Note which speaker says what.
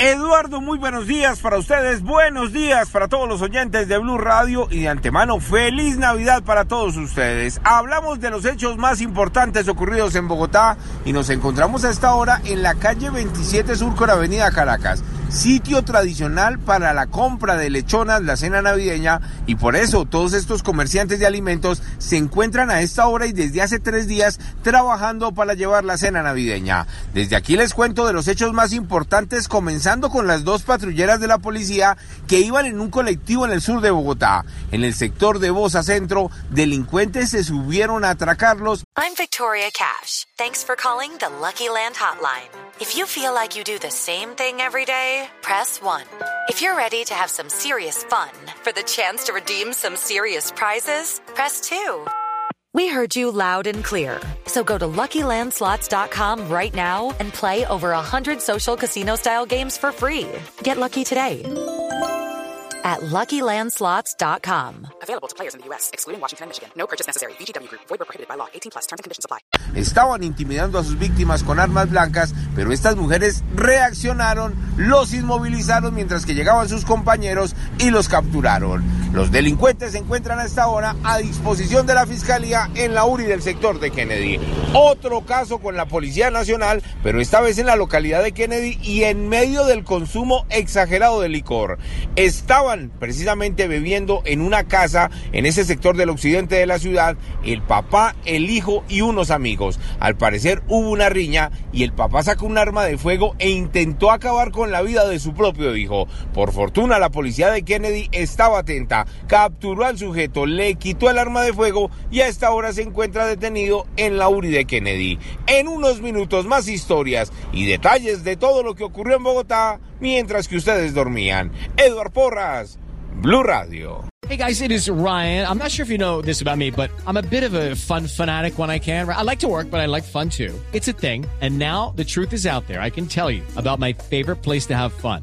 Speaker 1: Eduardo, muy buenos días para ustedes, buenos días para todos los oyentes de Blue Radio y de antemano feliz Navidad para todos ustedes. Hablamos de los hechos más importantes ocurridos en Bogotá y nos encontramos a esta hora en la calle 27 Sur con Avenida Caracas sitio tradicional para la compra de lechonas, la cena navideña, y por eso todos estos comerciantes de alimentos se encuentran a esta hora y desde hace tres días trabajando para llevar la cena navideña. Desde aquí les cuento de los hechos más importantes, comenzando con las dos patrulleras de la policía que iban en un colectivo en el sur de Bogotá. En el sector de Bosa Centro, delincuentes se subieron a atracarlos.
Speaker 2: I'm Victoria Cash. Thanks for calling the Lucky Land Hotline. If you feel like you do the same thing every day, press 1. If you're ready to have some serious fun for the chance to redeem some serious prizes, press 2. We heard you loud and clear. So go to LuckyLandSlots.com right now and play over 100 social casino-style games for free. Get lucky today at LuckyLandSlots.com.
Speaker 3: Available to players in the U.S., excluding Washington and Michigan. No purchase necessary. VGW Group. Void prohibited by law. 18 plus. Terms and conditions apply.
Speaker 1: Estaban intimidando a sus víctimas con armas blancas, pero estas mujeres reaccionaron, los inmovilizaron mientras que llegaban sus compañeros y los capturaron. Los delincuentes se encuentran a esta hora a disposición de la Fiscalía en la URI del sector de Kennedy. Otro caso con la Policía Nacional, pero esta vez en la localidad de Kennedy y en medio del consumo exagerado de licor. Estaban precisamente bebiendo en una casa en ese sector del occidente de la ciudad el papá, el hijo y unos amigos. Al parecer hubo una riña y el papá sacó un arma de fuego e intentó acabar con la vida de su propio hijo. Por fortuna la policía de Kennedy estaba atenta, capturó al sujeto, le quitó el arma de fuego y a esta hora se encuentra detenido en la URI de Kennedy. En unos minutos más historias y detalles de todo lo que ocurrió en Bogotá mientras que ustedes dormían. Eduard Porras, Blue Radio.
Speaker 4: Hey guys, it is Ryan. I'm not sure if you know this about me, but I'm a bit of a fun fanatic when I can. I like to work, but I like fun too. It's a thing. And now the truth is out there. I can tell you about my favorite place to have fun.